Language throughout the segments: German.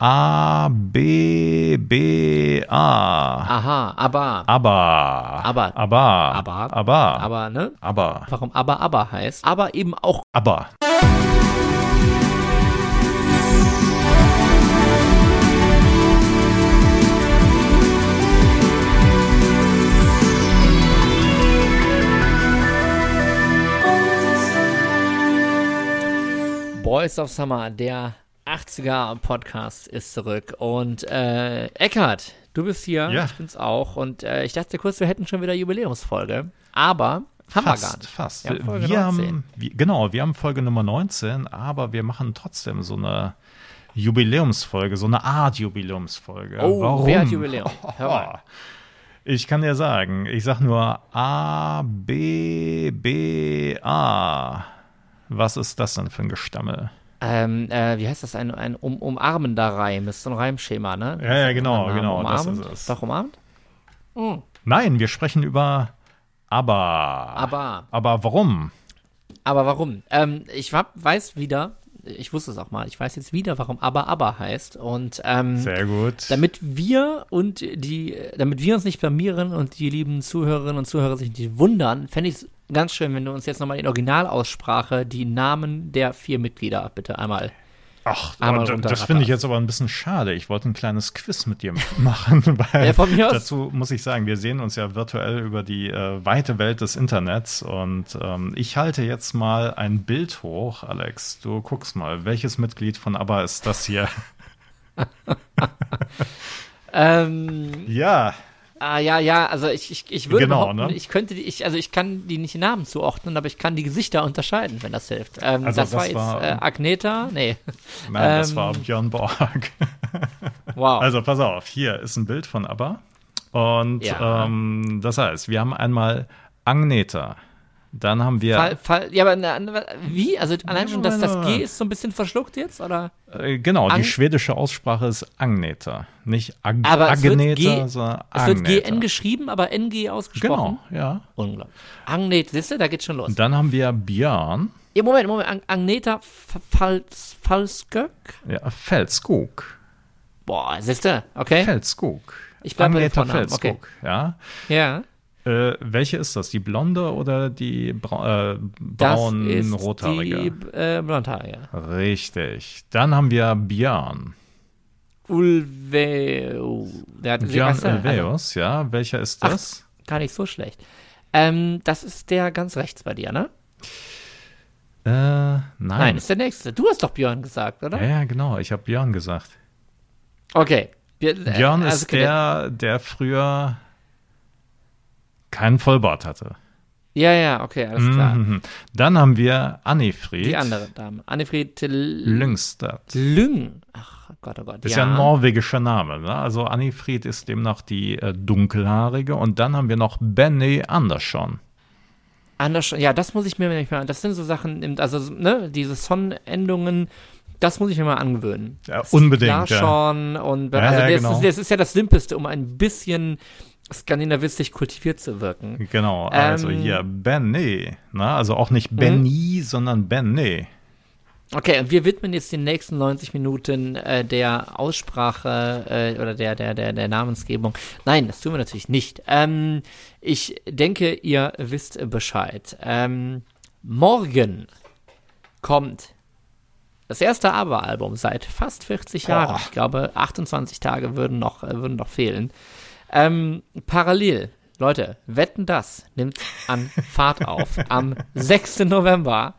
A, B, B, A. Aha, aber. Aber. Aber. Aber. Aber. Aber. Aber, ne? Aber. Warum aber aber heißt. Aber eben auch. Aber. Boys of Summer, der 80er Podcast ist zurück. Und äh, Eckhard, du bist hier, Ja. ich bin's auch. Und äh, ich dachte kurz, wir hätten schon wieder Jubiläumsfolge. Aber haben wir gar Fast, nicht. fast. Wir haben Folge wir 19. haben, wir, genau, wir haben Folge Nummer 19, aber wir machen trotzdem so eine Jubiläumsfolge, so eine Art Jubiläumsfolge. Oh, Warum? wer hat Jubiläum? Mal. Ich kann dir sagen, ich sag nur A, B, B, A. Was ist das denn für ein Gestammel? Ähm, äh, wie heißt das? Ein, ein um, umarmender Reim. Ist so ein Reimschema, ne? Ja, ja, genau, Umarmend, genau, das Umarmend? ist es. Doch, umarmt? Nein, wir sprechen über Aber. Aber. Aber warum? Aber warum? Ähm, ich hab, weiß wieder, ich wusste es auch mal, ich weiß jetzt wieder, warum Aber Aber heißt. Und ähm, Sehr gut. damit wir und die, damit wir uns nicht blamieren und die lieben Zuhörerinnen und Zuhörer sich nicht wundern, fände ich es ganz schön, wenn du uns jetzt nochmal in Originalaussprache die Namen der vier Mitglieder bitte einmal. Ach, Einmal das finde ich jetzt aber ein bisschen schade. Ich wollte ein kleines Quiz mit dir machen, weil Ja, von mir aus. dazu muss ich sagen, wir sehen uns ja virtuell über die äh, weite Welt des Internets und ähm, ich halte jetzt mal ein Bild hoch, Alex. Du guckst mal, welches Mitglied von ABBA ist das hier? Ähm, ja, ah, ja, ja, also ich, ich, ich würde Genau, ne? ich könnte die, ich, also ich kann die nicht Namen zuordnen, aber ich kann die Gesichter unterscheiden, wenn das hilft. Ähm, Also das, war das jetzt war- äh, Agneta, nee. nein, das Ähm, war Björn Borg. Wow. Also pass auf, hier ist ein Bild von ABBA und Ja. ähm, das heißt, wir haben einmal Agneta, dann haben wir Fall, Fall, ja, aber wie? Also allein schon, dass das G ist so ein bisschen verschluckt jetzt, oder? Äh, Genau, Ang- die schwedische Aussprache ist Agneta. Nicht Ag Aber es wird Agneta, G- sondern Es wird Agneta. GN geschrieben, aber NG ausgesprochen. Genau, ja. Unglaublich. Agnet, siehst du, da geht's schon los. Und dann haben wir Björn, Ja, Moment, Moment, Ag Agneta Fals, Falskök? ja, Felskog. Boah, siehst du, okay. Felskog. Ich bleib bei Agneta Felskog, ja. Ja. Äh, welche ist das? Die blonde oder die brau äh, braun rothaarige? die äh, Blondhaarige. Richtig. Dann haben wir Björn. Ulveo. Der hat Björn weißt du, also, ja. Welcher ist Ach, das? Gar nicht so schlecht. Ähm, das ist der ganz rechts bei dir, ne? Äh, nein. Nein, ist der nächste. Du hast doch Björn gesagt, oder? ja, ja, genau. Ich habe Björn gesagt. Okay. Björn, äh, Björn also, ist okay, der, der früher keinen Vollbart hatte. Ja, ja, okay, alles klar. Mhm. Dann haben wir Annifried Die andere Dame. Annefried Lyngstad. Lyng. Ach Gott, oh Gott. Ist ja. ein norwegischer Name. Ne? Also Annifried ist demnach die äh, dunkelhaarige. Und dann haben wir noch Benny Andersson. Anders, ja, das muss ich mir nicht mal. Das sind so Sachen, also, ne, diese Son-Endungen, das muss ich mir mal angewöhnen. Ja, unbedingt, Ja, ja. schon. Und Ja, also ja, das, genau. ist, das ist ja das Simpelste, um ein bisschen skandinavistisch kultiviert zu wirken. Genau, also Ähm. Mhm. hier Benny. Ne? Also auch nicht Benny, sondern Benny. Okay, und wir widmen jetzt die nächsten 90 Minuten äh, der Aussprache äh, oder der, der, der, der Namensgebung. Nein, das tun wir natürlich nicht. Ähm, ich denke, ihr wisst Bescheid. Ähm, morgen kommt das erste Aber-Album seit fast 40 Jahren. Boah. Ich glaube, 28 Tage würden noch, würden noch fehlen. Ähm, parallel, Leute, wetten das nimmt an Fahrt auf. Am 6. November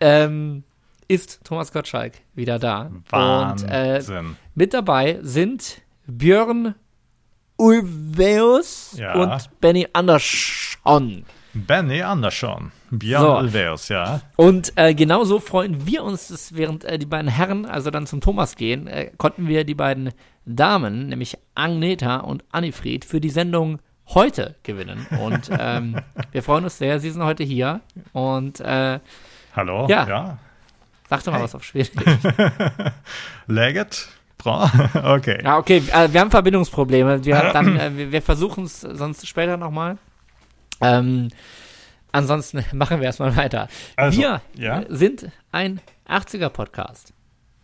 ähm, ist Thomas Gottschalk wieder da. Und äh, Wahnsinn. mit dabei sind Björn Ulvaeus Ja. und Benny Andersson. Benny Andersson. Björn So. Ulvaeus, ja. Und äh, genauso freuen wir uns, dass während äh, die beiden Herren also dann zum Thomas gehen, äh, konnten wir die beiden Damen, nämlich Agneta und Annifried, für die Sendung heute gewinnen. Und ähm, wir freuen uns sehr, sie sind heute hier. Und äh, Hallo? Ja. ja. sag doch mal was auf Schwedisch. Läget? Bra? Okay. Ja, okay, äh, wir haben Verbindungsprobleme. Wir, dann, äh, wir versuchen es sonst später nochmal. Ähm, ansonsten machen wir erstmal weiter. Also, wir ja. sind ein 80er-Podcast.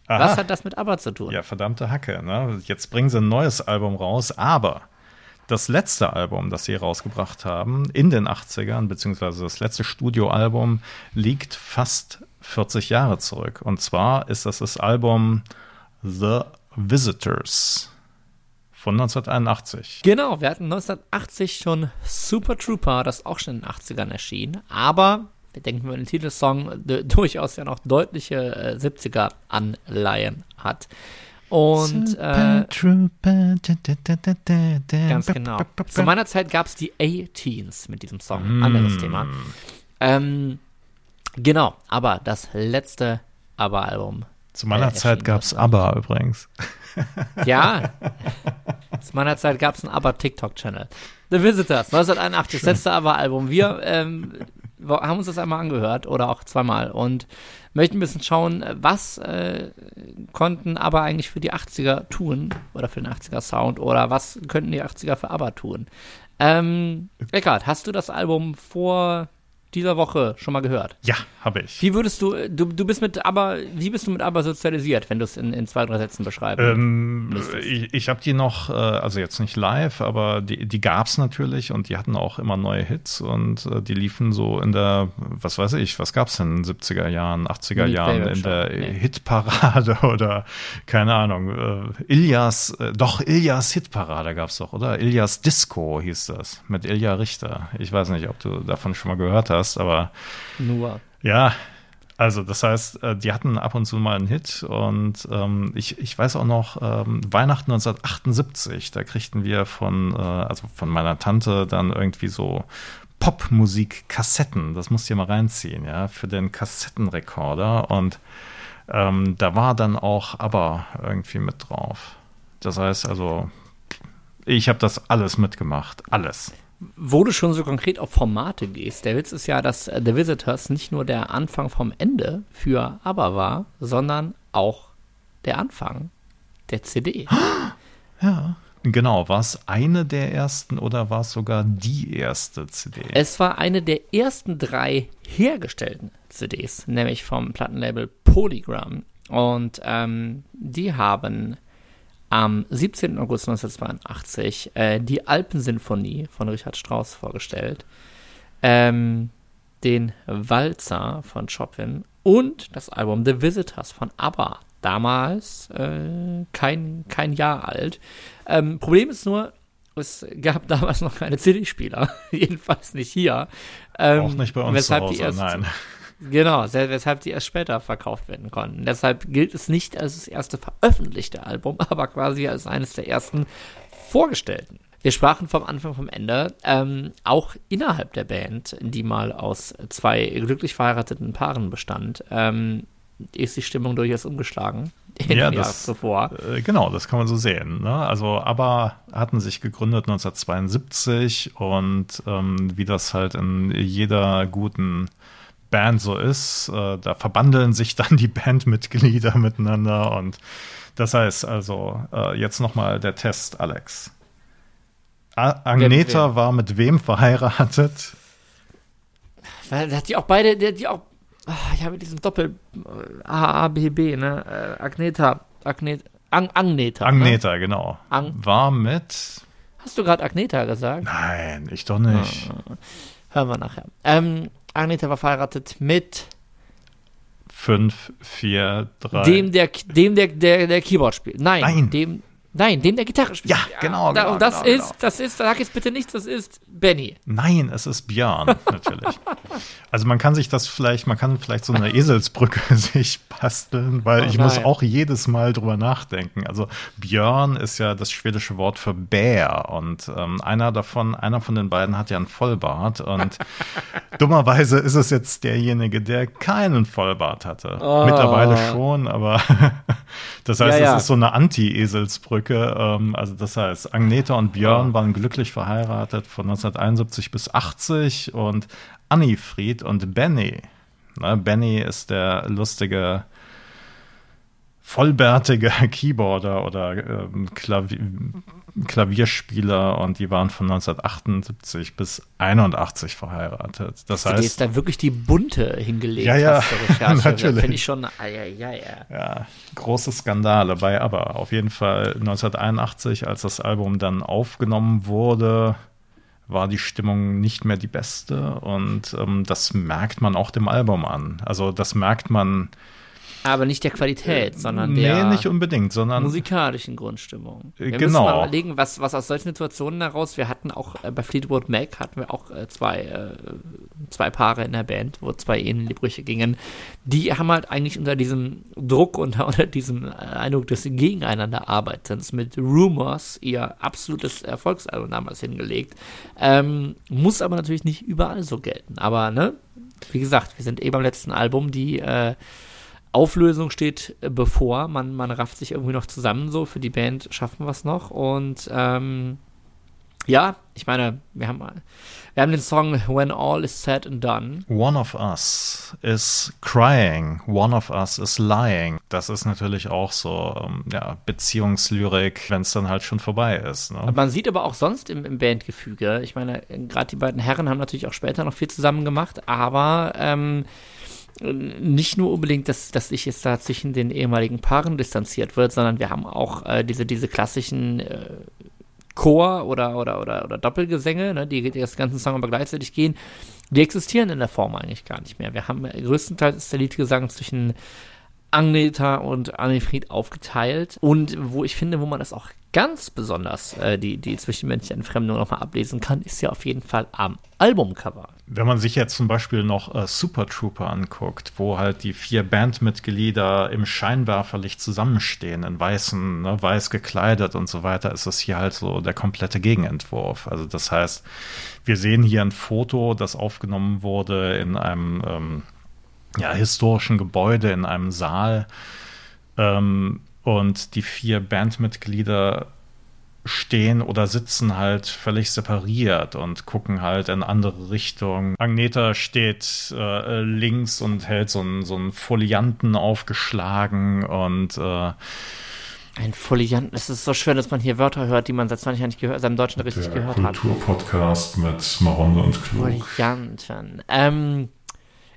Aha. Was hat das mit ABBA zu tun? Ja, verdammte Hacke. Ne? Jetzt bringen sie ein neues Album raus, aber das letzte Album, das sie rausgebracht haben, in den 80ern, beziehungsweise das letzte Studioalbum, liegt fast 40 Jahre zurück. Und zwar ist das das Album The Visitors von 1981. Genau, wir hatten 1980 schon Super Trooper, das auch schon in den 80ern erschien. Aber wir denken, wenn den Titelsong durchaus ja noch deutliche äh, 70er-Anleihen hat. Und äh, ganz genau. Zu meiner Zeit gab es die A-Teens mit diesem Song. Mm. Anderes Thema. Ähm, genau, aber das letzte ABBA-Album. Zu meiner äh, Zeit gab es ABBA übrigens. Ja, zu meiner Zeit gab es einen ABBA-TikTok-Channel. The Visitors, 1981, das letzte ABBA-Album. Wir ähm, haben uns das einmal angehört oder auch zweimal und möchten ein bisschen schauen, was äh, konnten aber eigentlich für die 80er tun oder für den 80er Sound oder was könnten die 80er für ABBA tun. Ähm, Eckart, hast du das Album vor dieser Woche schon mal gehört? Ja, habe ich. Wie würdest du, du, du bist mit aber, wie bist du mit aber sozialisiert, wenn du es in, in zwei, drei Sätzen beschreiben ähm, Ich, ich habe die noch, äh, also jetzt nicht live, aber die, die gab es natürlich und die hatten auch immer neue Hits und äh, die liefen so in der, was weiß ich, was gab es denn in den 70er Jahren, 80er Meat Jahren, in der nee. Hitparade oder keine Ahnung, äh, Ilias, äh, doch, Ilias Hitparade gab es doch, oder? Ilias Disco hieß das, mit Ilja Richter. Ich weiß nicht, ob du davon schon mal gehört hast hast, aber. Nur. Ja, also das heißt, äh, die hatten ab und zu mal einen Hit und ähm, ich, ich weiß auch noch, ähm, Weihnachten 1978, da kriegten wir von, äh, also von meiner Tante dann irgendwie so Popmusik-Kassetten, das musst du dir mal reinziehen, ja, für den Kassettenrekorder und ähm, da war dann auch aber irgendwie mit drauf. Das heißt also, ich habe das alles mitgemacht, alles wo du schon so konkret auf Formate gehst, der Witz ist ja, dass The Visitors nicht nur der Anfang vom Ende für ABBA war, sondern auch der Anfang der CD. Ja. Genau, war es eine der ersten oder war es sogar die erste CD? Es war eine der ersten drei hergestellten CDs, nämlich vom Plattenlabel Polygram. Und ähm, die haben am 17. August 1982 äh, die Alpensinfonie von Richard Strauss vorgestellt, ähm, den Walzer von Chopin und das Album The Visitors von ABBA. Damals äh, kein, kein Jahr alt. Ähm, Problem ist nur, es gab damals noch keine CD-Spieler. Jedenfalls nicht hier. Ähm, Auch nicht bei uns weshalb zu Hause, erst, nein. Genau, weshalb die erst später verkauft werden konnten. Deshalb gilt es nicht als das erste veröffentlichte Album, aber quasi als eines der ersten vorgestellten. Wir sprachen vom Anfang vom Ende, ähm, auch innerhalb der Band, die mal aus zwei glücklich verheirateten Paaren bestand, ähm, ist die Stimmung durchaus umgeschlagen. ja, das, zuvor. Äh, genau, das kann man so sehen. Ne? Also, aber hatten sich gegründet 1972 und ähm, wie das halt in jeder guten Band so ist. Äh, da verbandeln sich dann die Bandmitglieder miteinander und das heißt also, äh, jetzt nochmal der Test, Alex. A Agneta war mit wem verheiratet? hat die auch beide, die, die auch, ah, ich habe diesen Doppel A, A, B, B, ne? Äh, Agneta, Agneta, Ang, Agneta. Ne? Agneta, ne? genau. Ang war mit. Hast du gerade Agneta gesagt? Nein, ich doch nicht. Ah, hören wir nachher. Ähm, Agneta war verheiratet mit 5, 4, 3. Dem, der, dem der, der, der Keyboard spielt. Nein, Nein. dem Nein, dem der Gitarre spielt. Ja, genau. Da, genau und das genau, ist, genau. das ist, sag jetzt bitte nichts, das ist Benny. Nein, es ist Björn, natürlich. also man kann sich das vielleicht, man kann vielleicht so eine Eselsbrücke sich basteln, weil oh, ich nein. muss auch jedes Mal drüber nachdenken. Also Björn ist ja das schwedische Wort für Bär und ähm, einer davon, einer von den beiden hat ja einen Vollbart und dummerweise ist es jetzt derjenige, der keinen Vollbart hatte. Oh. Mittlerweile schon, aber das heißt, ja, ja. es ist so eine Anti-Eselsbrücke. Brücke. Ähm, also das heißt, Agneta und Björn waren glücklich verheiratet von 1971 bis 80 und Annifried und Benny. Ne, Benny ist der lustige vollbärtige Keyboarder oder ähm, Klavier, Klavierspieler und die waren von 1978 bis 81 verheiratet. Das du heißt, ist da wirklich die bunte hingelegt. Ja, ja, natürlich. Finde ich schon. Ah, ja, ja, ja. ja, große Skandale bei aber auf jeden Fall 1981, als das Album dann aufgenommen wurde, war die Stimmung nicht mehr die beste und ähm, das merkt man auch dem Album an. Also das merkt man aber nicht der Qualität, äh, sondern nee, der nicht unbedingt, sondern musikalischen Grundstimmung. Wir genau. müssen mal überlegen, was, was aus solchen Situationen heraus, wir hatten auch äh, bei Fleetwood Mac hatten wir auch äh, zwei, äh, zwei Paare in der Band, wo zwei Ehen in die Brüche gingen. Die haben halt eigentlich unter diesem Druck, unter, unter diesem Eindruck des Gegeneinander Arbeitens mit Rumors ihr absolutes Erfolgsalbum damals hingelegt. Ähm, muss aber natürlich nicht überall so gelten. Aber, ne, wie gesagt, wir sind eh beim letzten Album, die äh, Auflösung steht äh, bevor. Man, man rafft sich irgendwie noch zusammen so. Für die Band schaffen wir es noch. Und ähm, ja, ich meine, wir haben, wir haben den Song When All is Said and Done. One of Us is crying, one of us is lying. Das ist natürlich auch so, ähm, ja, Beziehungslyrik, wenn es dann halt schon vorbei ist. Ne? Man sieht aber auch sonst im, im Bandgefüge, ich meine, gerade die beiden Herren haben natürlich auch später noch viel zusammen gemacht, aber ähm, nicht nur unbedingt, dass, dass sich jetzt da zwischen den ehemaligen Paaren distanziert wird, sondern wir haben auch äh, diese, diese klassischen äh, Chor- oder, oder, oder, oder Doppelgesänge, ne, die, die das ganze Song aber gleichzeitig gehen, die existieren in der Form eigentlich gar nicht mehr. Wir haben größtenteils ist der Liedgesang zwischen Agneta und Annefried aufgeteilt und wo ich finde, wo man das auch ganz besonders äh, die, die zwischenmenschliche Entfremdung nochmal ablesen kann, ist ja auf jeden Fall am Albumcover. Wenn man sich jetzt zum Beispiel noch äh, Super Trooper anguckt, wo halt die vier Bandmitglieder im Scheinwerferlicht zusammenstehen, in weißen, ne, weiß gekleidet und so weiter, ist das hier halt so der komplette Gegenentwurf. Also das heißt, wir sehen hier ein Foto, das aufgenommen wurde in einem ähm, ja, historischen Gebäude, in einem Saal. Ähm, und die vier Bandmitglieder stehen oder sitzen halt völlig separiert und gucken halt in andere Richtungen. Agneta steht äh, links und hält so einen, so einen Folianten aufgeschlagen und äh, ein Folianten. Es ist so schön, dass man hier Wörter hört, die man seit 20 Jahren nicht gehört, seinem Deutschen richtig gehört hat. Kulturpodcast mit Maronde und Klug. Folianten. Ähm,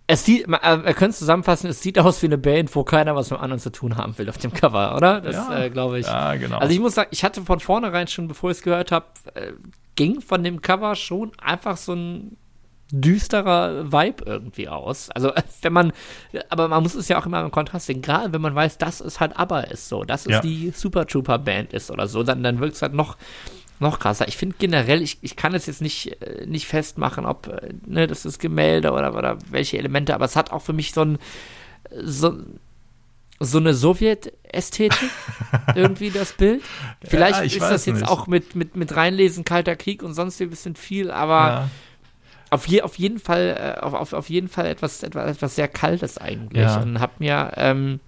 es sieht, man, äh, wir können es zusammenfassen, es sieht aus wie eine Band, wo keiner was mit anderen zu tun haben will auf dem Cover, oder? Das ja, äh, glaube ich. Ja, genau. Also ich muss sagen, ich hatte von vornherein schon, bevor ich es gehört habe, äh, ging von dem Cover schon einfach so ein düsterer Vibe irgendwie aus. Also wenn man, aber man muss es ja auch immer im Kontrast sehen, gerade wenn man weiß, dass es halt ABBA ist so, dass es ja. die Super Trooper Band ist oder so, dann, dann wirkt es halt noch noch krasser. Ich finde generell, ich, ich kann es jetzt nicht, äh, nicht festmachen, ob äh, ne, das ist Gemälde oder, oder welche Elemente, aber es hat auch für mich so ein so, so eine Sowjet-Ästhetik, irgendwie das Bild. Vielleicht ja, ist das jetzt nicht. auch mit, mit, mit reinlesen, Kalter Krieg und sonst ein bisschen viel, aber ja. auf, je, auf jeden Fall, äh, auf, auf, auf jeden Fall etwas, etwas, etwas sehr Kaltes eigentlich. Ja. Und hab mir ähm,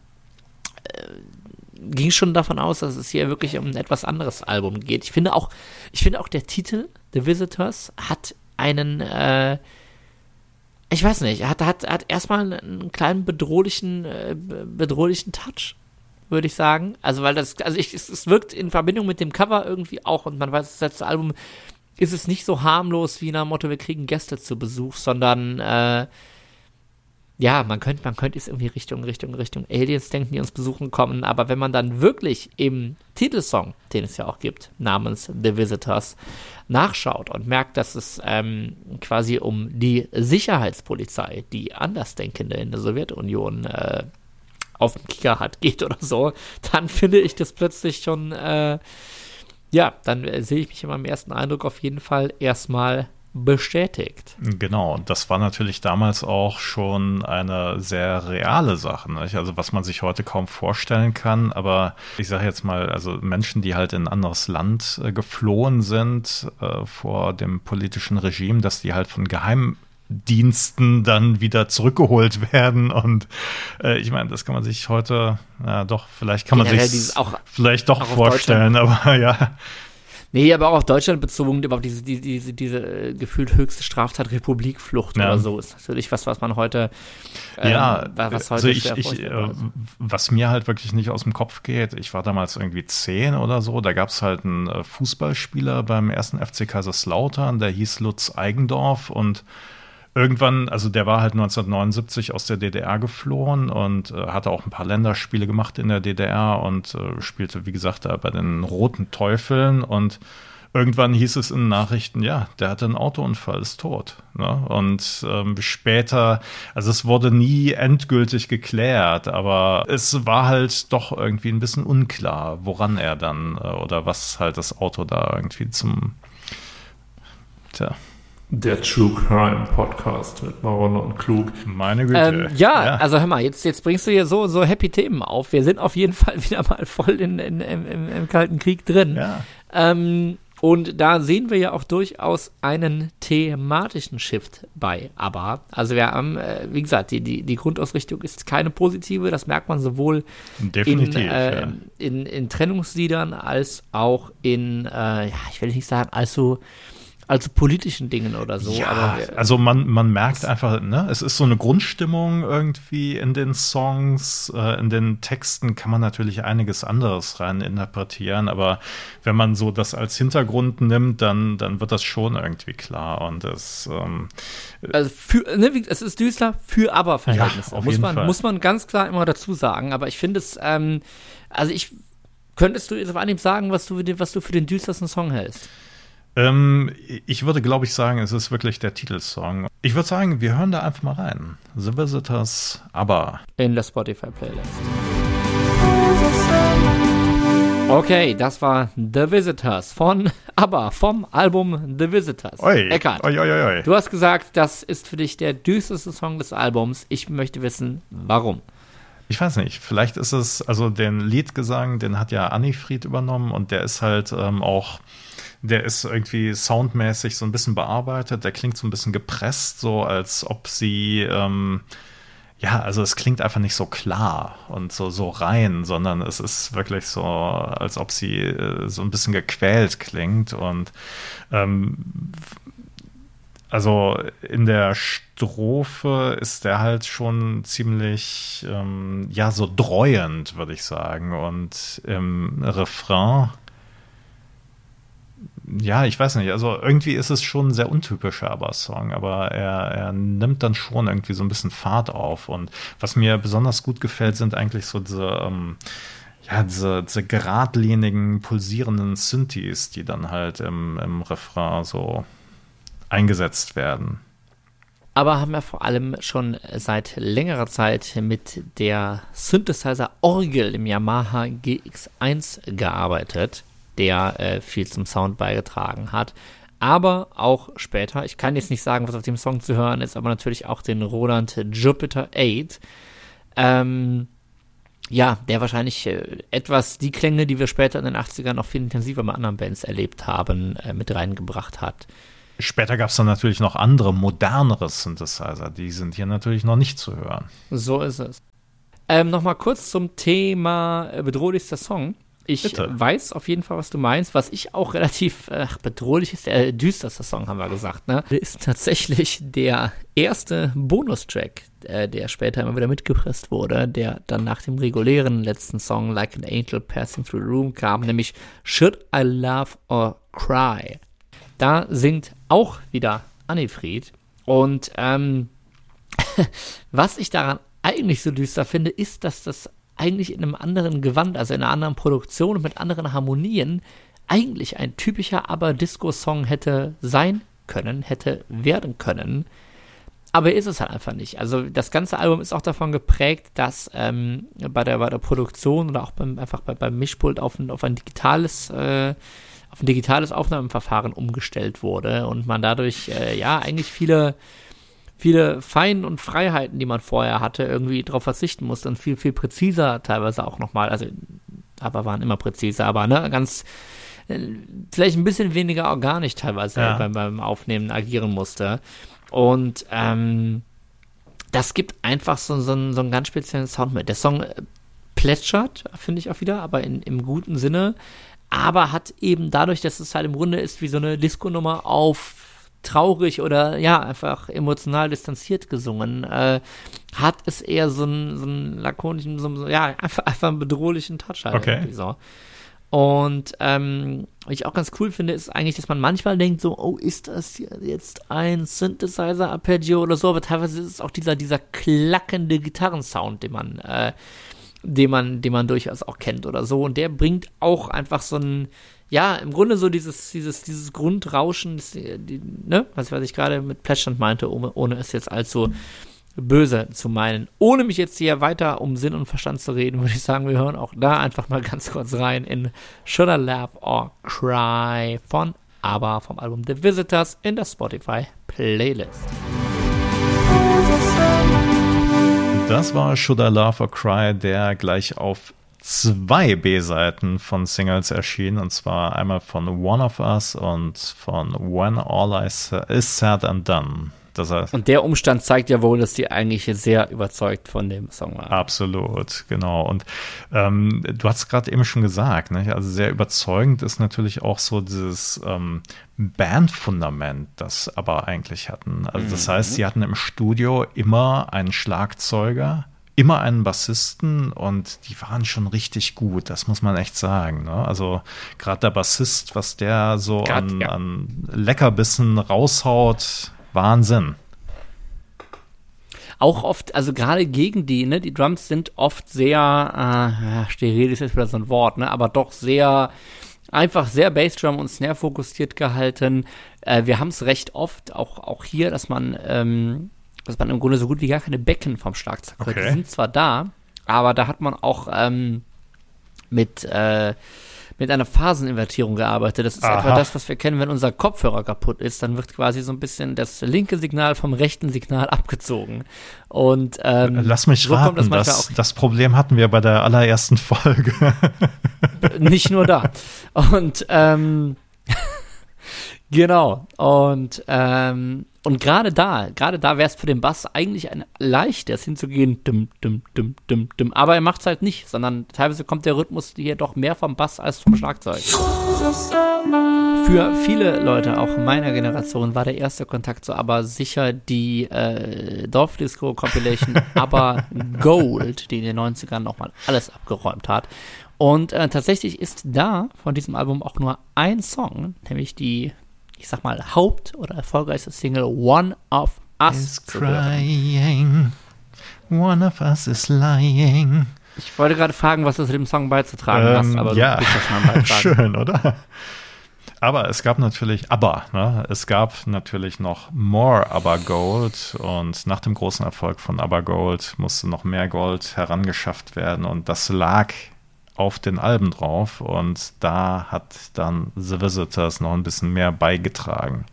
ging schon davon aus, dass es hier wirklich um ein etwas anderes Album geht. Ich finde auch, ich finde auch der Titel The Visitors hat einen, äh, ich weiß nicht, hat, hat, hat erstmal einen kleinen bedrohlichen, äh, bedrohlichen Touch, würde ich sagen. Also, weil das, also ich, es, es wirkt in Verbindung mit dem Cover irgendwie auch und man weiß, das letzte Album ist es nicht so harmlos wie nach dem Motto, wir kriegen Gäste zu Besuch, sondern äh, ja, man könnte, man könnte es irgendwie Richtung, Richtung, Richtung Aliens denken, die uns besuchen kommen, aber wenn man dann wirklich im Titelsong, den es ja auch gibt, namens The Visitors, nachschaut und merkt, dass es ähm, quasi um die Sicherheitspolizei, die Andersdenkende in der Sowjetunion äh, auf dem Kicker hat, geht oder so, dann finde ich das plötzlich schon, äh, ja, dann äh, sehe ich mich in meinem ersten Eindruck auf jeden Fall erstmal bestätigt. Genau, und das war natürlich damals auch schon eine sehr reale Sache. Nicht? Also was man sich heute kaum vorstellen kann, aber ich sage jetzt mal, also Menschen, die halt in ein anderes Land äh, geflohen sind äh, vor dem politischen Regime, dass die halt von Geheimdiensten dann wieder zurückgeholt werden. Und äh, ich meine, das kann man sich heute, ja doch, vielleicht kann Generell man sich auch, vielleicht doch vorstellen, aber ja. Nee, aber auch auf Deutschland bezogen, überhaupt diese, diese, diese, diese äh, gefühlt höchste Straftat Republikflucht ja. oder so ist natürlich was, was man heute ähm, ja, was heute also ich, ich äh, was mir halt wirklich nicht aus dem Kopf geht, ich war damals irgendwie zehn oder so, da gab es halt einen äh, Fußballspieler beim ersten FC Kaiserslautern, der hieß Lutz Eigendorf und irgendwann, also der war halt 1979 aus der DDR geflohen und äh, hatte auch ein paar Länderspiele gemacht in der DDR und äh, spielte, wie gesagt, da bei den Roten Teufeln und irgendwann hieß es in Nachrichten, ja, der hatte einen Autounfall, ist tot. Ne? Und ähm, später, also es wurde nie endgültig geklärt, aber es war halt doch irgendwie ein bisschen unklar, woran er dann äh, oder was halt das Auto da irgendwie zum, tja, der True Crime Podcast mit Marona und Klug. Meine Güte. Ähm, ja, ja, also hör mal, jetzt, jetzt bringst du hier so, so happy Themen auf. Wir sind auf jeden Fall wieder mal voll in, in, in im, im, Kalten Krieg drin. Ja. Ähm, und da sehen wir ja auch durchaus einen thematischen Shift bei ABBA. Also wir haben, äh, wie gesagt, die, die, die Grundausrichtung ist keine positive. Das merkt man sowohl in, äh, ja. in, in Trennungsliedern als auch in, äh, ja, ich will nicht sagen, also als politischen Dingen oder so. Ja, aber, also man, man merkt einfach, ne, es ist so eine Grundstimmung irgendwie in den Songs, äh, in den Texten kann man natürlich einiges anderes rein interpretieren, aber wenn man so das als Hintergrund nimmt, dann, dann wird das schon irgendwie klar und es, ähm, also für, ne, es ist düster für aber Verhältnisse. Ja, muss man, Fall. muss man ganz klar immer dazu sagen, aber ich finde es, ähm, also ich, könntest du jetzt auf Anhieb sagen, was du, was du für den düstersten Song hältst? Ähm, ich würde, glaube ich, sagen, es ist wirklich der Titelsong. Ich würde sagen, wir hören da einfach mal rein. The Visitors, aber. In der Spotify-Playlist. Okay, das war The Visitors von ABBA, vom Album The Visitors. Oi, Eckart, oi, oi, oi. du hast gesagt, das ist für dich der düsterste Song des Albums. Ich möchte wissen, warum. Ich weiß nicht, vielleicht ist es, also den Liedgesang, den hat ja Anni-Fried übernommen und der ist halt ähm, auch der ist irgendwie soundmäßig so ein bisschen bearbeitet. Der klingt so ein bisschen gepresst, so als ob sie, ähm, ja, also es klingt einfach nicht so klar und so, so rein, sondern es ist wirklich so, als ob sie äh, so ein bisschen gequält klingt. Und ähm, also in der Strophe ist der halt schon ziemlich, ähm, ja, so dreuend, würde ich sagen. Und im Refrain ja, ich weiß nicht. Also irgendwie ist es schon ein sehr untypischer ABBA-Song, aber er, er nimmt dann schon irgendwie so ein bisschen Fahrt auf. Und was mir besonders gut gefällt, sind eigentlich so diese, ähm, ja, diese, diese geradlinigen, pulsierenden Synthes, die dann halt im, im Refrain so eingesetzt werden. Aber haben wir vor allem schon seit längerer Zeit mit der Synthesizer-Orgel im Yamaha GX1 gearbeitet der äh, viel zum Sound beigetragen hat. Aber auch später, ich kann jetzt nicht sagen, was auf dem Song zu hören ist, aber natürlich auch den Roland Jupiter 8. Ähm, ja, der wahrscheinlich äh, etwas die Klänge, die wir später in den 80ern noch viel intensiver bei anderen Bands erlebt haben, äh, mit reingebracht hat. Später gab es dann natürlich noch andere, modernere Synthesizer. Die sind hier natürlich noch nicht zu hören. So ist es. Ähm, Nochmal kurz zum Thema äh, bedrohlichster Song. Ich Bitte. weiß auf jeden Fall, was du meinst. Was ich auch relativ ach, bedrohlich ist, der düsterste Song, haben wir gesagt, ne? Ist tatsächlich der erste Bonustrack, äh, der später immer wieder mitgepresst wurde, der dann nach dem regulären letzten Song Like an Angel Passing Through the Room kam, nämlich Should I Love or Cry? Da singt auch wieder Annefried. Und ähm, was ich daran eigentlich so düster finde, ist, dass das eigentlich in einem anderen Gewand, also in einer anderen Produktion und mit anderen Harmonien, eigentlich ein typischer Aber-Disco-Song hätte sein können, hätte werden können. Aber ist es halt einfach nicht. Also das ganze Album ist auch davon geprägt, dass ähm, bei, der, bei der Produktion oder auch beim, einfach bei, beim Mischpult auf ein, auf ein digitales äh, auf ein digitales Aufnahmeverfahren umgestellt wurde und man dadurch äh, ja eigentlich viele viele Feinen und Freiheiten, die man vorher hatte, irgendwie darauf verzichten musste und viel, viel präziser teilweise auch nochmal, also aber waren immer präziser, aber ne, ganz äh, vielleicht ein bisschen weniger organisch teilweise ja. beim, beim Aufnehmen agieren musste. Und ähm, das gibt einfach so, so, einen, so einen ganz speziellen Sound mit. Der Song äh, plätschert, finde ich auch wieder, aber in, im guten Sinne. aber hat eben dadurch, dass es halt im Grunde ist wie so eine Disco-Nummer auf traurig oder ja, einfach emotional distanziert gesungen, äh, hat es eher so einen, so einen lakonischen, so, ja, einfach, einfach einen bedrohlichen Touch halt. Okay. So. Und ähm, was ich auch ganz cool finde, ist eigentlich, dass man manchmal denkt so, oh, ist das jetzt ein Synthesizer-Arpeggio oder so, aber teilweise ist es auch dieser, dieser klackende Gitarrensound, den man, äh, den man, den man durchaus auch kennt oder so. Und der bringt auch einfach so ein, ja, im Grunde so dieses, dieses, dieses Grundrauschen, das, die, ne, was, was ich gerade mit Plätschern meinte, ohne, ohne es jetzt allzu böse zu meinen. Ohne mich jetzt hier weiter um Sinn und Verstand zu reden, würde ich sagen, wir hören auch da einfach mal ganz kurz rein in Should I Laugh or Cry von ABBA vom Album The Visitors in der Spotify Playlist. Das war Should I Laugh or Cry, der gleich auf zwei B-Seiten von Singles erschienen, und zwar einmal von One of Us und von When All I Is Said and Done. Das heißt, und der Umstand zeigt ja wohl, dass die eigentlich sehr überzeugt von dem Song waren. Absolut, genau. Und ähm, du hast gerade eben schon gesagt, ne? also sehr überzeugend ist natürlich auch so dieses ähm, Bandfundament, das aber eigentlich hatten. Also das mhm. heißt, sie hatten im Studio immer einen Schlagzeuger, immer einen Bassisten und die waren schon richtig gut, das muss man echt sagen. Ne? Also gerade der Bassist, was der so grad, an, ja. an Leckerbissen raushaut, Wahnsinn. Auch oft, also gerade gegen die, ne, die Drums sind oft sehr, äh, steril ist jetzt wieder so ein Wort, ne, aber doch sehr, einfach sehr Bassdrum und Snare fokussiert gehalten. Äh, wir haben es recht oft, auch, auch hier, dass man, ähm, dass man im Grunde so gut wie gar keine Becken vom Schlagzeug. Okay. Die sind zwar da, aber da hat man auch ähm, mit, äh, mit einer Phaseninvertierung gearbeitet. Das ist Aha. etwa das, was wir kennen, wenn unser Kopfhörer kaputt ist. Dann wird quasi so ein bisschen das linke Signal vom rechten Signal abgezogen. Und ähm, lass mich so raten, das, das, das Problem hatten wir bei der allerersten Folge. Nicht nur da. Und ähm, genau. Und ähm, und gerade da, gerade da wäre es für den Bass eigentlich ein leichtes hinzugehen, dum, dum, dum, dum, dum. Aber er macht es halt nicht, sondern teilweise kommt der Rhythmus hier doch mehr vom Bass als vom Schlagzeug. Für viele Leute, auch meiner Generation, war der erste Kontakt zu aber sicher die äh, Dorfdisco Compilation aber Gold, die in den 90ern nochmal alles abgeräumt hat. Und äh, tatsächlich ist da von diesem Album auch nur ein Song, nämlich die ich sag mal, Haupt- oder erfolgreichste Single One of Us. Is crying, one of us is lying. Ich wollte gerade fragen, was du zu dem Song beizutragen ähm, hast, aber ja. du bist ja schon am Beitragen. Schön, oder? Aber es gab natürlich, aber, ne, es gab natürlich noch more Aber Gold und nach dem großen Erfolg von Aber Gold musste noch mehr Gold herangeschafft werden und das lag auf den Alben drauf und da hat dann The Visitors noch ein bisschen mehr beigetragen.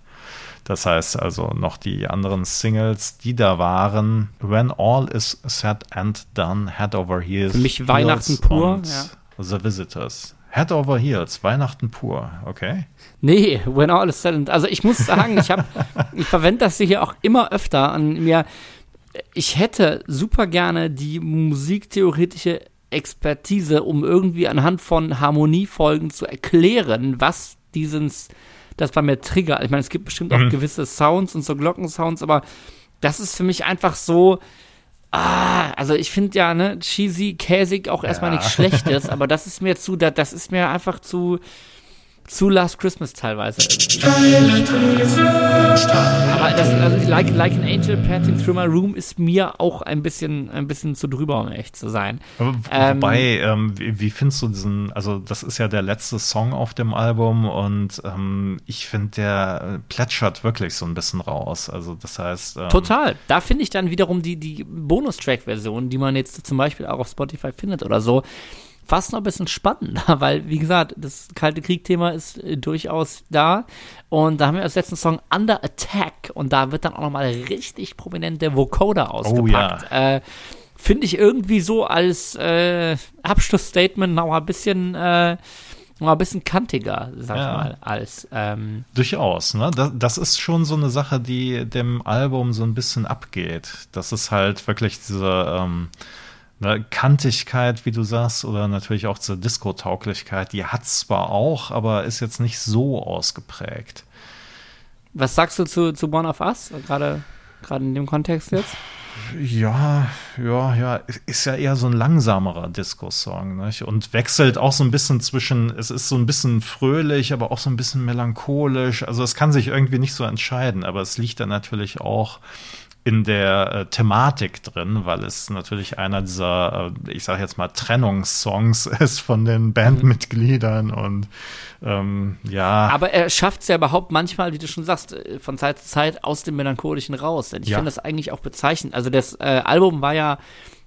Das heißt also noch die anderen Singles, die da waren, When All Is Said and Done, Head Over Heels. Für mich Weihnachten pur. Und ja. The Visitors. Head Over Heels, Weihnachten pur, okay? Nee, When All Is Said and Also ich muss sagen, ich, ich verwende das hier auch immer öfter an mir. Ich hätte super gerne die musiktheoretische Expertise, um irgendwie anhand von Harmoniefolgen zu erklären, was dieses, das bei mir triggert. Ich meine, es gibt bestimmt auch mhm. gewisse Sounds und so Glockensounds, aber das ist für mich einfach so, ah, also ich finde ja, ne, cheesy, käsig auch erstmal ja. nichts Schlechtes, aber das ist mir zu, das ist mir einfach zu, zu Last Christmas teilweise. Aber das, also like, like an Angel Passing Through My Room ist mir auch ein bisschen, ein bisschen zu drüber, um echt zu sein. Ähm, wobei, ähm, wie, wie, findest du diesen, also das ist ja der letzte Song auf dem Album und ähm, ich finde, der plätschert wirklich so ein bisschen raus. Also das heißt. Ähm, Total. Da finde ich dann wiederum die, die Bonustrack-Version, die man jetzt zum Beispiel auch auf Spotify findet oder so fast noch ein bisschen spannender, weil, wie gesagt, das Kalte Krieg-Thema ist äh, durchaus da. Und da haben wir als letzten Song Under Attack und da wird dann auch nochmal richtig prominent der Vocoder ausgepackt. Oh, ja. äh, Finde ich irgendwie so als äh, Abschlussstatement noch ein bisschen äh, noch ein bisschen kantiger, sag ja. ich mal, als ähm durchaus. Ne, das, das, ist schon so eine Sache, die dem Album so ein bisschen abgeht. Das ist halt wirklich diese ähm, ne, Kantigkeit, wie du sagst, oder natürlich auch zur Disco-Tauglichkeit, die hat zwar auch, aber ist jetzt nicht so ausgeprägt. Was sagst du zu, zu One of Us, gerade in dem Kontext jetzt? Ja, ja, ja, ist ja eher so ein langsamerer Disco-Song und wechselt auch so ein bisschen zwischen, es ist so ein bisschen fröhlich, aber auch so ein bisschen melancholisch. Also es kann sich irgendwie nicht so entscheiden, aber es liegt dann natürlich auch in der äh, Thematik drin, weil es natürlich einer dieser, äh, ich sage jetzt mal, Trennungssongs ist von den Bandmitgliedern und ähm, ja. Aber er schafft es ja überhaupt manchmal, wie du schon sagst, äh, von Zeit zu Zeit aus dem Melancholischen raus. Denn ich ja. finde das eigentlich auch bezeichnend. Also das äh, Album war ja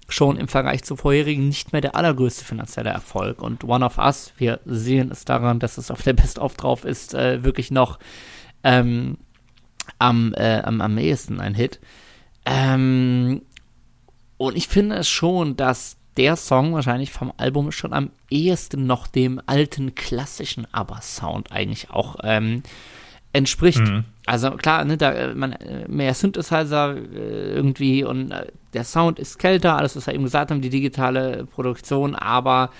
schon im Vergleich zu vorherigen nicht mehr der allergrößte finanzielle Erfolg. Und One of Us, wir sehen es daran, dass es auf der Best-of drauf ist, äh, wirklich noch ähm, am, äh, am, am ehesten ein Hit. Ähm, und ich finde es schon, dass der Song wahrscheinlich vom Album schon am ehesten noch dem alten klassischen ABBA-Sound eigentlich auch ähm, entspricht. Mhm. Also klar, ne, da äh, man äh, mehr Synthesizer äh, irgendwie und äh, der Sound ist kälter, alles was wir eben gesagt haben, die digitale Produktion, aber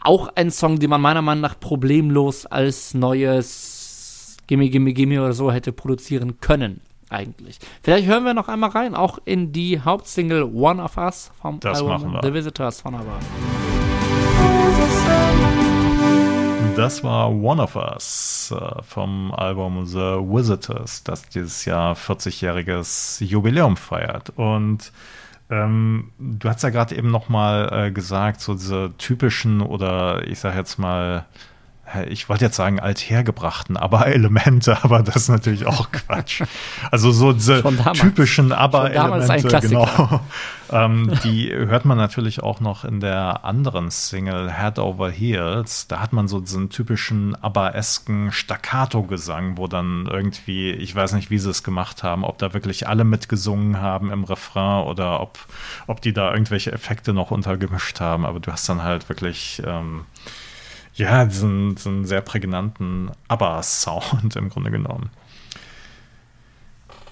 auch ein Song, den man meiner Meinung nach problemlos als neues Gimme Gimme Gimme oder so hätte produzieren können eigentlich. Vielleicht hören wir noch einmal rein, auch in die Hauptsingle One of Us vom das Album The Visitors von ABBA. Das war One of Us äh, vom Album The Visitors, das dieses Jahr 40-jähriges Jubiläum feiert. Und ähm, du hast ja gerade eben noch mal äh, gesagt, so diese typischen oder ich sag jetzt mal ich wollte jetzt sagen althergebrachten ABBA-Elemente, aber das ist natürlich auch Quatsch. Also so diese typischen ABBA-Elemente, genau. ähm, die hört man natürlich auch noch in der anderen Single Head Over Heels. Da hat man so diesen typischen ABBA-esken Staccato-Gesang, wo dann irgendwie, ich weiß nicht, wie sie es gemacht haben, ob da wirklich alle mitgesungen haben im Refrain oder ob, ob die da irgendwelche Effekte noch untergemischt haben. Aber du hast dann halt wirklich ähm, ja, diesen, diesen sehr prägnanten ABBA-Sound im Grunde genommen.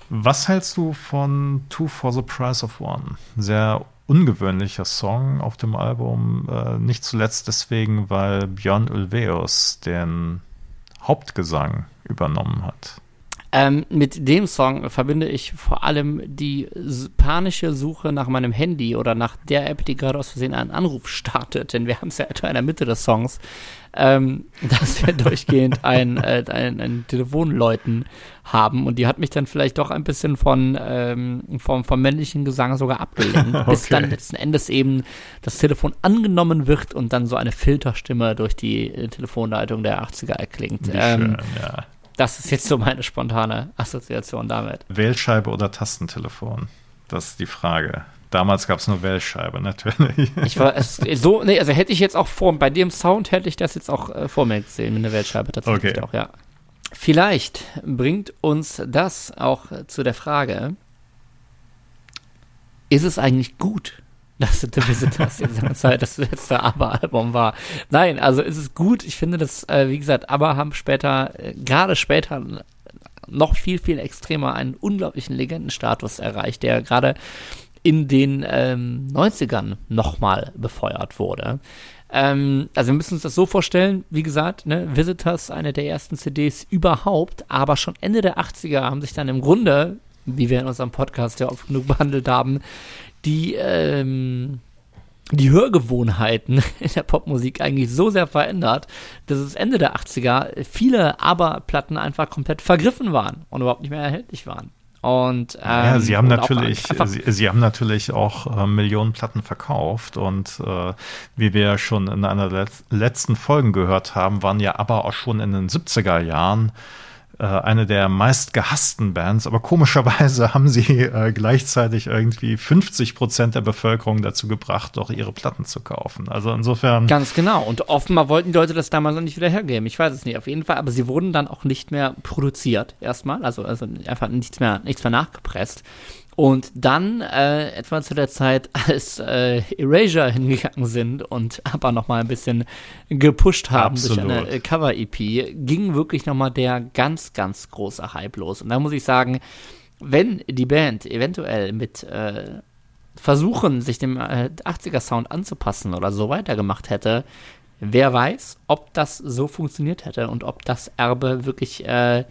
Was hältst du von Two for the Price of One? Sehr ungewöhnlicher Song auf dem Album. Äh, nicht zuletzt deswegen, weil Björn Ulvaeus den Hauptgesang übernommen hat. Ähm, mit dem Song verbinde ich vor allem die panische Suche nach meinem Handy oder nach der App, die gerade aus Versehen einen Anruf startet. Denn wir haben es ja etwa in der Mitte des Songs, ähm, dass wir durchgehend ein, äh, ein, ein Telefonläuten haben. Und die hat mich dann vielleicht doch ein bisschen von ähm, vom, vom männlichen Gesang sogar abgelenkt, okay. bis dann letzten Endes eben das Telefon angenommen wird und dann so eine Filterstimme durch die äh, Telefonleitung der 80er erklingt. Wie ähm, schön, ja. Das ist jetzt so meine spontane Assoziation damit. Wählscheibe oder Tastentelefon? Das ist die Frage. Damals gab es nur Wählscheibe, natürlich. Ich war es, so, nee, also hätte ich jetzt auch vor, bei dem Sound hätte ich das jetzt auch äh, vor mir gesehen, mit einer Wählscheibe tatsächlich okay. auch, ja. Vielleicht bringt uns das auch zu der Frage, ist es eigentlich gut, dass The Visitors das letzte ABBA-Album war. Nein, also ist es gut. Ich finde, dass, äh, wie gesagt, ABBA haben später, äh, gerade später, noch viel, viel extremer einen unglaublichen Legendenstatus erreicht, der gerade in den ähm, 90ern nochmal befeuert wurde. Ähm, also wir müssen uns das so vorstellen, wie gesagt, ne, Visitors, eine der ersten CDs überhaupt, aber schon Ende der 80er haben sich dann im Grunde, wie wir in unserem Podcast ja oft genug behandelt haben, die, ähm, die Hörgewohnheiten in der Popmusik eigentlich so sehr verändert, dass es Ende der 80er viele Aber-Platten einfach komplett vergriffen waren und überhaupt nicht mehr erhältlich waren. Und, ähm, ja, sie haben natürlich, sie, sie, haben natürlich auch äh, Millionen Platten verkauft und äh, wie wir schon in einer der letzten Folgen gehört haben, waren ja aber auch schon in den 70er Jahren eine der meist gehassten Bands, aber komischerweise haben sie äh, gleichzeitig irgendwie 50 Prozent der Bevölkerung dazu gebracht, doch ihre Platten zu kaufen. Also insofern. Ganz genau. Und offenbar wollten die Leute das damals noch nicht wieder hergeben. Ich weiß es nicht. Auf jeden Fall. Aber sie wurden dann auch nicht mehr produziert erstmal. Also, also einfach nichts mehr, nichts mehr nachgepresst. Und dann, äh, etwa zu der Zeit, als äh, Erasure hingegangen sind und aber nochmal ein bisschen gepusht haben Absolut. durch eine äh, Cover-EP, ging wirklich nochmal der ganz, ganz große Hype los. Und da muss ich sagen, wenn die Band eventuell mit äh, versuchen, sich dem äh, 80er-Sound anzupassen oder so weitergemacht hätte, wer weiß, ob das so funktioniert hätte und ob das Erbe wirklich äh,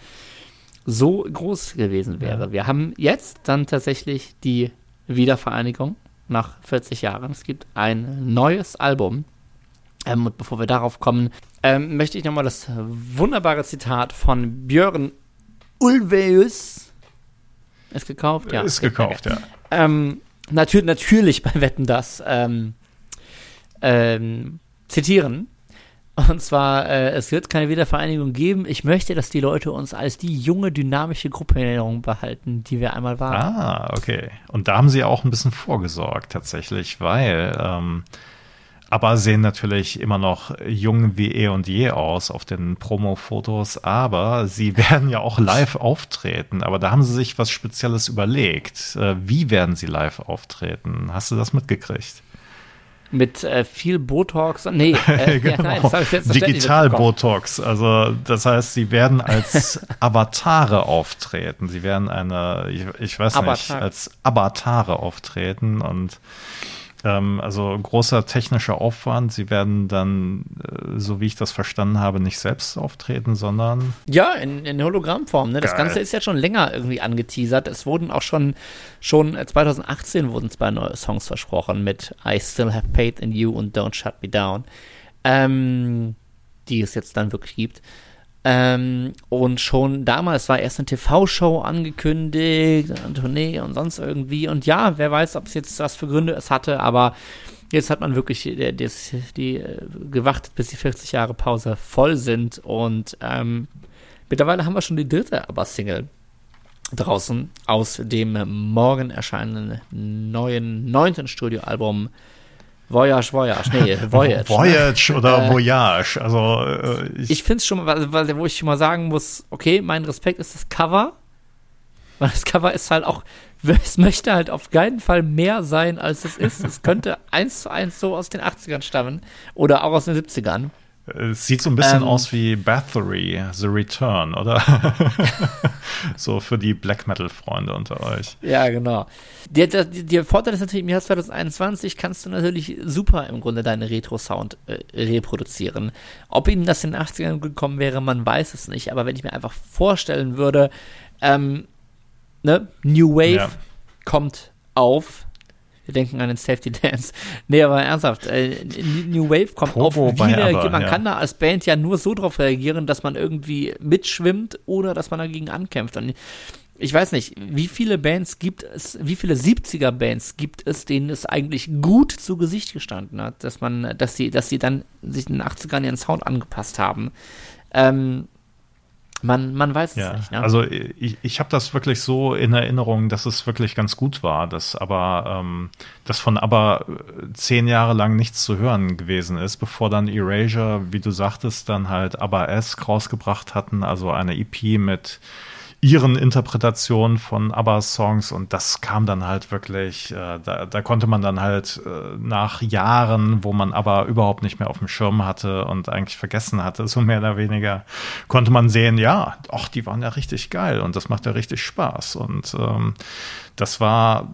so groß gewesen wäre. Ja. Wir haben jetzt dann tatsächlich die Wiedervereinigung nach 40 Jahren. Es gibt ein neues Album. Ähm, und bevor wir darauf kommen, ähm, möchte ich nochmal das wunderbare Zitat von Björn Ulveus. Ist gekauft? Ja. Ist gekauft, ja. Ähm, natür natürlich bei Wetten das ähm, ähm, zitieren. Und zwar, äh, es wird keine Wiedervereinigung geben. Ich möchte, dass die Leute uns als die junge, dynamische Gruppe in Erinnerung behalten, die wir einmal waren. Ah, okay. Und da haben sie auch ein bisschen vorgesorgt, tatsächlich, weil ähm, aber sehen natürlich immer noch jung wie eh und je aus auf den Promo-Fotos, aber sie werden ja auch live auftreten. Aber da haben sie sich was Spezielles überlegt. Äh, wie werden sie live auftreten? Hast du das mitgekriegt? Mit äh, viel Botox. Nee, äh, genau. ja, nein, Digital Botox. Also das heißt, sie werden als Avatare auftreten. Sie werden eine, ich, ich weiß Avatar. nicht, als Avatare auftreten und ähm, also großer technischer Aufwand. Sie werden dann, äh, so wie ich das verstanden habe, nicht selbst auftreten, sondern. Ja, in, in Hologrammform. Ne? Das Ganze ist ja schon länger irgendwie angeteasert. Es wurden auch schon, schon 2018 wurden zwei neue Songs versprochen mit I Still Have Faith in You und Don't Shut Me Down. Ähm, die es jetzt dann wirklich gibt. Ähm, und schon damals war erst eine TV-Show angekündigt, eine Tournee und sonst irgendwie. Und ja, wer weiß, ob es jetzt was für Gründe es hatte, aber jetzt hat man wirklich die, die, die äh, gewartet, bis die 40 Jahre Pause voll sind. Und ähm, mittlerweile haben wir schon die dritte Aber-Single draußen aus dem morgen erscheinenden neuen neunten Studioalbum Voyage, Voyage, nee, Voyage. Voyage ne? oder äh, Voyage, also äh, ich, ich finde es schon mal, wo ich schon mal sagen muss, okay, mein Respekt ist das Cover, weil das Cover ist halt auch, es möchte halt auf keinen Fall mehr sein, als es ist. Es könnte eins zu eins so aus den 80ern stammen oder auch aus den 70ern. Es sieht so ein bisschen ähm, aus wie Bathory, The Return, oder? so für die Black Metal-Freunde unter euch. Ja, genau. Der, der, der, Vorteil ist natürlich, im Jahr 2021 kannst du natürlich super im Grunde deine Retro-Sound äh, reproduzieren. Ob ihm das in den 80ern gekommen wäre, man weiß es nicht. Aber wenn ich mir einfach vorstellen würde, ähm, ne, New Wave ja. kommt auf, wir denken an den Safety Dance. Nee, aber ernsthaft, äh, New Wave kommt Probo auf. Wie reagiert, man ja. kann da als Band ja nur so drauf reagieren, dass man irgendwie mitschwimmt, oder dass man dagegen ankämpft. Und ich weiß nicht, wie viele Bands gibt es, wie viele 70er Bands gibt es, denen es eigentlich gut zu Gesicht gestanden hat, dass man, dass sie, dass sie dann sich in den 80ern ihren Sound angepasst haben. Ähm, man, man weiß ja, es nicht. Ne? Also ich, ich habe das wirklich so in Erinnerung, dass es wirklich ganz gut war, dass aber ähm, das von aber äh, zehn Jahre lang nichts zu hören gewesen ist, bevor dann Erasure, wie du sagtest, dann halt aber S rausgebracht hatten, also eine EP mit ihren Interpretationen von ABBA-Songs und das kam dann halt wirklich, äh, da, da konnte man dann halt äh, nach Jahren, wo man aber überhaupt nicht mehr auf dem Schirm hatte und eigentlich vergessen hatte, so mehr oder weniger, konnte man sehen, ja, ach, die waren ja richtig geil und das macht ja richtig Spaß und ähm, das war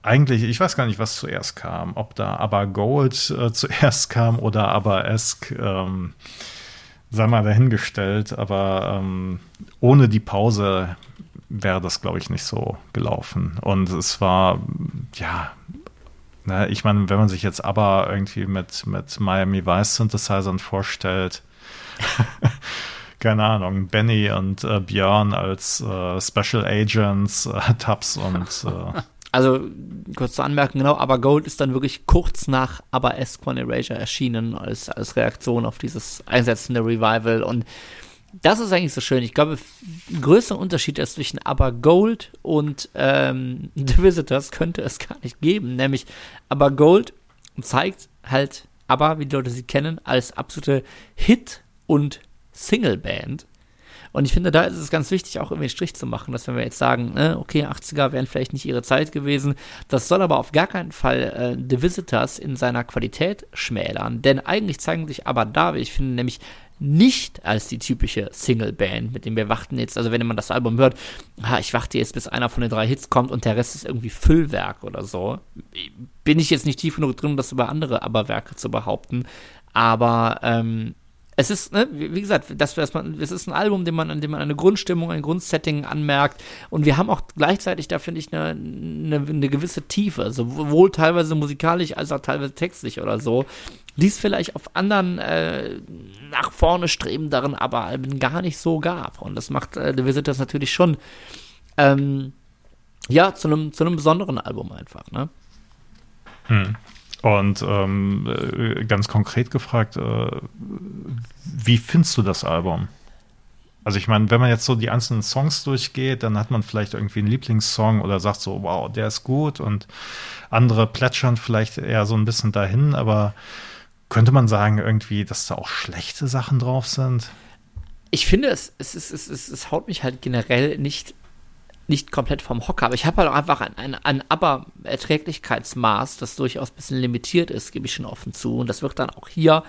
eigentlich, ich weiß gar nicht, was zuerst kam, ob da aber Gold äh, zuerst kam oder Esk. Ähm, sei mal dahingestellt, aber ähm, ohne die Pause wäre das, glaube ich, nicht so gelaufen. Und es war, ja, ne, ich meine, wenn man sich jetzt aber irgendwie mit, mit Miami Vice Synthesizern vorstellt, keine Ahnung, Benny und äh, Björn als äh, Special Agents, äh, Tubbs und äh, Also, kurz zu anmerken, genau, aber Gold ist dann wirklich kurz nach Aber von Erasure erschienen, als, als Reaktion auf dieses einsetzende Revival. Und das ist eigentlich so schön. Ich glaube, ein größerer Unterschied ist zwischen Aber Gold und ähm, The Visitors könnte es gar nicht geben. Nämlich, Aber Gold zeigt halt Aber, wie die Leute sie kennen, als absolute Hit- und Single-Band. Und ich finde, da ist es ganz wichtig, auch irgendwie einen Strich zu machen, dass wenn wir jetzt sagen, ne, okay, 80er wären vielleicht nicht ihre Zeit gewesen, das soll aber auf gar keinen Fall äh, The Visitors in seiner Qualität schmälern. Denn eigentlich zeigen sich aber da, wie ich finde, nämlich nicht als die typische Single-Band, mit dem wir warten jetzt, also wenn man das Album hört, ah, ich warte jetzt, bis einer von den drei Hits kommt und der Rest ist irgendwie Füllwerk oder so. Bin ich jetzt nicht tief genug drin, um das über andere Aberwerke zu behaupten, aber ähm, es ist, ne, wie gesagt, das, das, man, es ist ein Album, dem man, in dem man eine Grundstimmung, ein Grundsetting anmerkt. Und wir haben auch gleichzeitig da, finde ich, eine, eine, eine, gewisse Tiefe, sowohl teilweise musikalisch als auch teilweise textlich oder so, die es vielleicht auf anderen äh, nach vorne strebenderen aber Alben gar nicht so gab. Und das macht äh, The Visit das natürlich schon, ähm, ja, zu einem zu besonderen Album einfach, ne? Hm. Und ähm, äh, ganz konkret gefragt, äh, wie findest du das Album? Also ich meine, wenn man jetzt so die einzelnen Songs durchgeht, dann hat man vielleicht irgendwie einen Lieblingssong oder sagt so, wow, der ist gut und andere plätschern vielleicht eher so ein bisschen dahin, aber könnte man sagen irgendwie, dass da auch schlechte Sachen drauf sind? Ich finde, es, es, es, es, es haut mich halt generell nicht nicht komplett vom Hocker, aber ich habe halt auch einfach ein, ein, ein Aber-Erträglichkeitsmaß, das durchaus ein bisschen limitiert ist, gebe ich schon offen zu. Und das wird dann auch hier,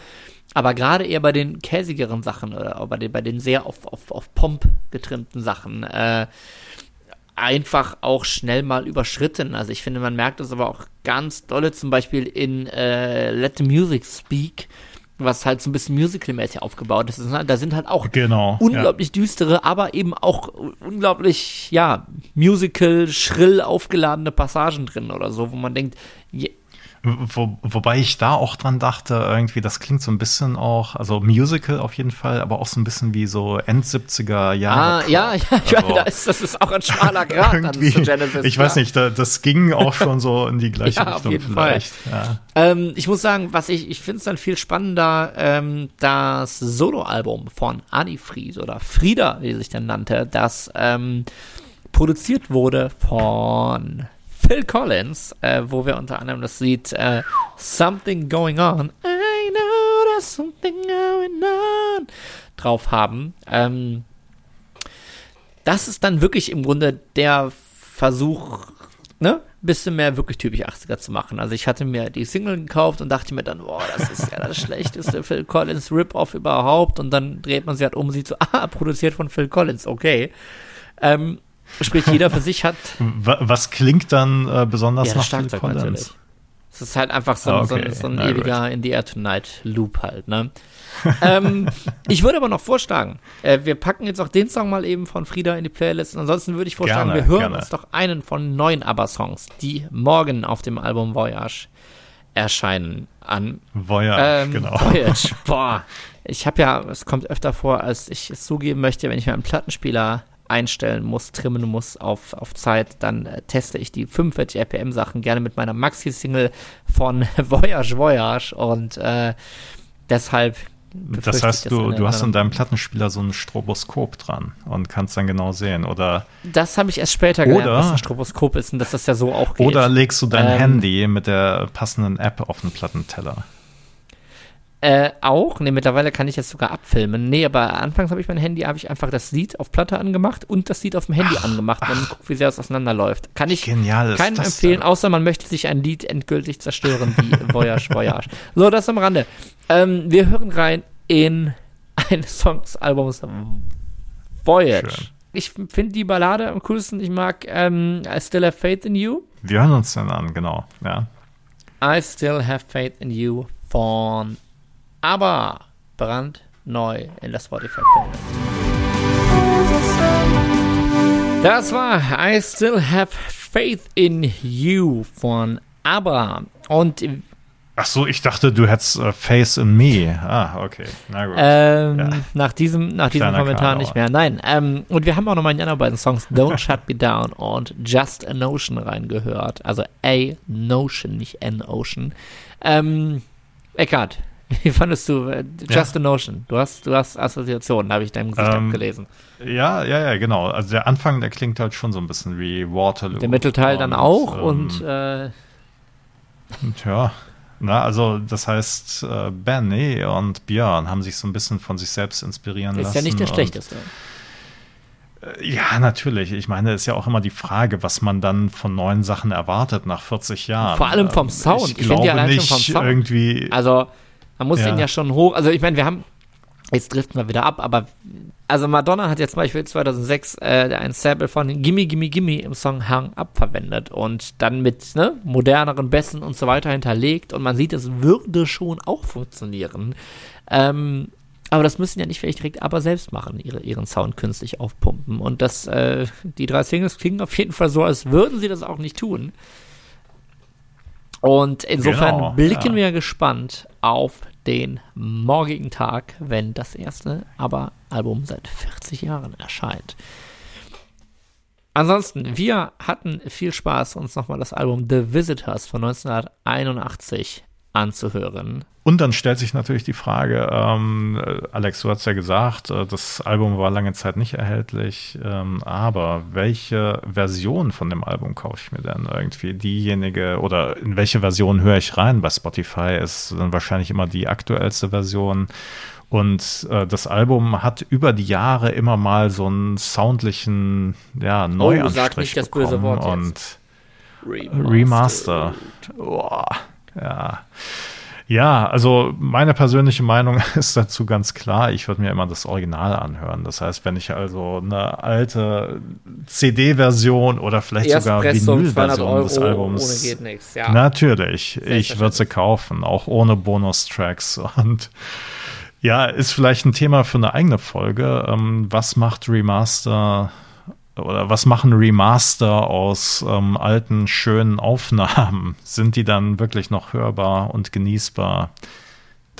aber gerade eher bei den käsigeren Sachen oder bei den, bei den sehr auf, auf, auf Pomp getrimmten Sachen, äh, einfach auch schnell mal überschritten. Also ich finde, man merkt das aber auch ganz dolle, zum Beispiel in äh, Let the Music Speak, was halt so ein bisschen musical-mäßig aufgebaut ist. Da sind halt auch genau, unglaublich ja. düstere, aber eben auch unglaublich, ja, musical, schrill aufgeladene Passagen drin oder so, wo man denkt, wo, wobei ich da auch dran dachte, irgendwie, das klingt so ein bisschen auch, also Musical auf jeden Fall, aber auch so ein bisschen wie so End 70er Jahre. Ah, ja, ja, also, da ist, das ist auch ein schmaler Grad irgendwie, zu Genesis. Ich ja. weiß nicht, da, das ging auch schon so in die gleiche ja, Richtung vielleicht. Ja. Ähm, ich muss sagen, was ich, ich finde es dann viel spannender, ähm, das Soloalbum von Adi Fries oder Frieda, wie sie sich dann nannte, das ähm, produziert wurde von Phil Collins, äh, wo wir unter anderem das Lied äh, Something Going On, I know there's something going on, drauf haben. Ähm, das ist dann wirklich im Grunde der Versuch, ne, bisschen mehr wirklich typisch 80er zu machen. Also ich hatte mir die Single gekauft und dachte mir dann, boah, das ist ja das schlechteste Phil Collins Rip-Off überhaupt. Und dann dreht man sie halt um sieht so, ah, produziert von Phil Collins, okay. Ähm, Sprich, jeder für sich hat. Was klingt dann äh, besonders ja, nach Collins? Natürlich. Es ist halt einfach so, okay. so, so ein Na, ewiger gut. In the Air Tonight Loop halt, ne? ähm, ich würde aber noch vorschlagen, äh, wir packen jetzt auch den Song mal eben von Frieda in die Playlist. ansonsten würde ich vorschlagen, gerne, wir hören gerne. uns doch einen von neun ABBA-Songs, die morgen auf dem Album Voyage erscheinen an. Voyage, ähm, genau. Voyage, boah. Ich habe ja, es kommt öfter vor, als ich es zugeben möchte, wenn ich mir einen Plattenspieler einstellen muss, trimmen muss auf, auf Zeit, dann äh, teste ich die 45 RPM Sachen gerne mit meiner Maxi-Single von Voyage Voyage und äh, deshalb das heißt, du, du hast in deinem Plattenspieler so ein Stroboskop dran und kannst dann genau sehen, oder? Das habe ich erst später gelernt, oder, was ein Stroboskop ist und dass das ja so auch geht. Oder legst du dein ähm, Handy mit der passenden App auf den Plattenteller? Äh, auch, ne, mittlerweile kann ich jetzt sogar abfilmen. Nee, aber anfangs habe ich mein Handy, habe ich einfach das Lied auf Platte angemacht und das Lied auf dem Handy ach, angemacht und guck, wie sehr es auseinanderläuft. Kann ich keinem empfehlen, denn? außer man möchte sich ein Lied endgültig zerstören, wie Voyage, Voyage. So, das am Rande. Ähm, wir hören rein in ein Song des Albums Voyage. Schön. Ich finde die Ballade am coolsten. Ich mag ähm, I Still Have Faith in You. Wir hören uns dann an, genau. Ja. I Still Have Faith in You von aber brandneu in der Spotify Playlist. Das war I Still Have Faith in You von ABBA. Und Ach so, ich dachte, du hättest uh, Face in Me. Ah, okay. Na gut. Ähm, ja. Nach diesem, nach diesem Kommentar nicht mehr. Nein. Ähm, und wir haben auch noch mal in die anderen beiden Songs Don't Shut Me Down und Just a Notion reingehört. Also A Notion, nicht An Ocean. Ähm, Eckart, wie fandest du äh, Just ja. a Notion? Du hast, du hast Assoziationen, habe ich deinem Gesicht ähm, abgelesen. Ja, ja, ja, genau. Also der Anfang, der klingt halt schon so ein bisschen wie Waterloo. Der Mittelteil und, dann auch ähm, und, äh, und ja. Na, also das heißt, äh, Benny und Björn haben sich so ein bisschen von sich selbst inspirieren ist lassen. Ist ja nicht der schlechteste. Äh, ja, natürlich. Ich meine, es ist ja auch immer die Frage, was man dann von neuen Sachen erwartet nach 40 Jahren. Vor allem vom ähm, Sound. Ich, ich glaube ja nicht vom Sound. irgendwie. Also man muss ja. den ja schon hoch. Also ich meine, wir haben Jetzt driften wir wieder ab, aber also Madonna hat jetzt zum Beispiel 2006 äh, ein Sample von Gimme Gimme Gimme im Song Hang Up verwendet und dann mit ne, moderneren Bässen und so weiter hinterlegt und man sieht, es würde schon auch funktionieren. Ähm, aber das müssen ja nicht vielleicht direkt aber selbst machen, ihre, ihren Sound künstlich aufpumpen. Und das, äh, die drei Singles klingen auf jeden Fall so, als würden sie das auch nicht tun. Und insofern genau, blicken ja. wir gespannt auf den morgigen Tag, wenn das erste aber Album seit 40 Jahren erscheint. Ansonsten, wir hatten viel Spaß, uns nochmal das Album The Visitors von 1981 anzuhören. Und dann stellt sich natürlich die Frage, ähm, Alex, du hast ja gesagt, äh, das Album war lange Zeit nicht erhältlich, ähm, aber welche Version von dem Album kaufe ich mir denn irgendwie? Diejenige oder in welche Version höre ich rein? Bei Spotify ist dann wahrscheinlich immer die aktuellste Version. Und äh, das Album hat über die Jahre immer mal so einen soundlichen ja, Neuanstrich oh, sag nicht das böse Wort und Remaster. Remaster. Boah, ja. Ja, also meine persönliche Meinung ist dazu ganz klar. Ich würde mir immer das Original anhören. Das heißt, wenn ich also eine alte CD-Version oder vielleicht sogar Vinyl-Version des Albums. Ohne geht nichts, ja. Natürlich, ich würde sie kaufen, auch ohne Bonustracks. Und ja, ist vielleicht ein Thema für eine eigene Folge. Ähm, was macht Remaster oder was machen Remaster aus ähm, alten, schönen Aufnahmen? Sind die dann wirklich noch hörbar und genießbar?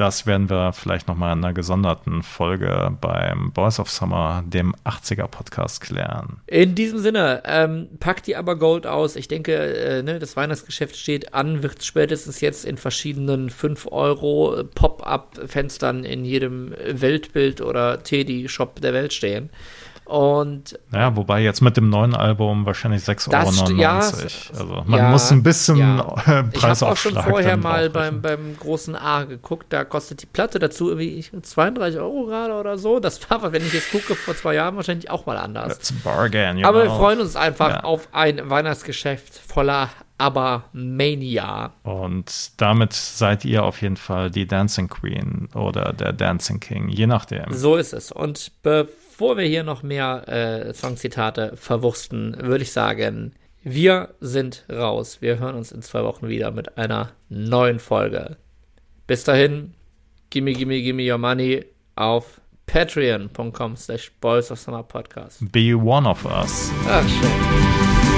Das werden wir vielleicht nochmal in einer gesonderten Folge beim Boys of Summer, dem 80er-Podcast, klären. In diesem Sinne, ähm, packt die aber Gold aus. Ich denke, äh, ne, das Weihnachtsgeschäft steht an, wird spätestens jetzt in verschiedenen 5 Euro Pop-up-Fenstern in jedem Weltbild oder Teddy-Shop der Welt stehen. Und ja, wobei jetzt mit dem neuen Album wahrscheinlich 6,99 Euro. Ja, also man ja, muss ein bisschen ja. Preisaufschlag Ich habe auch schon vorher mal beim, beim großen A geguckt, da kostet die Platte dazu irgendwie 32 Euro gerade oder so. Das war, wenn ich jetzt gucke, vor zwei Jahren wahrscheinlich auch mal anders. That's bargain, Aber know. wir freuen uns einfach ja. auf ein Weihnachtsgeschäft voller aber Mania. Und damit seid ihr auf jeden Fall die Dancing Queen oder der Dancing King, je nachdem. So ist es. Und bevor bevor wir hier noch mehr äh, Songzitate verwursten, würde ich sagen, wir sind raus. Wir hören uns in zwei Wochen wieder mit einer neuen Folge. Bis dahin, gimme, gimme, gimme your money auf patreon.com slash boys of summer podcast. Be one of us. Ach, schön.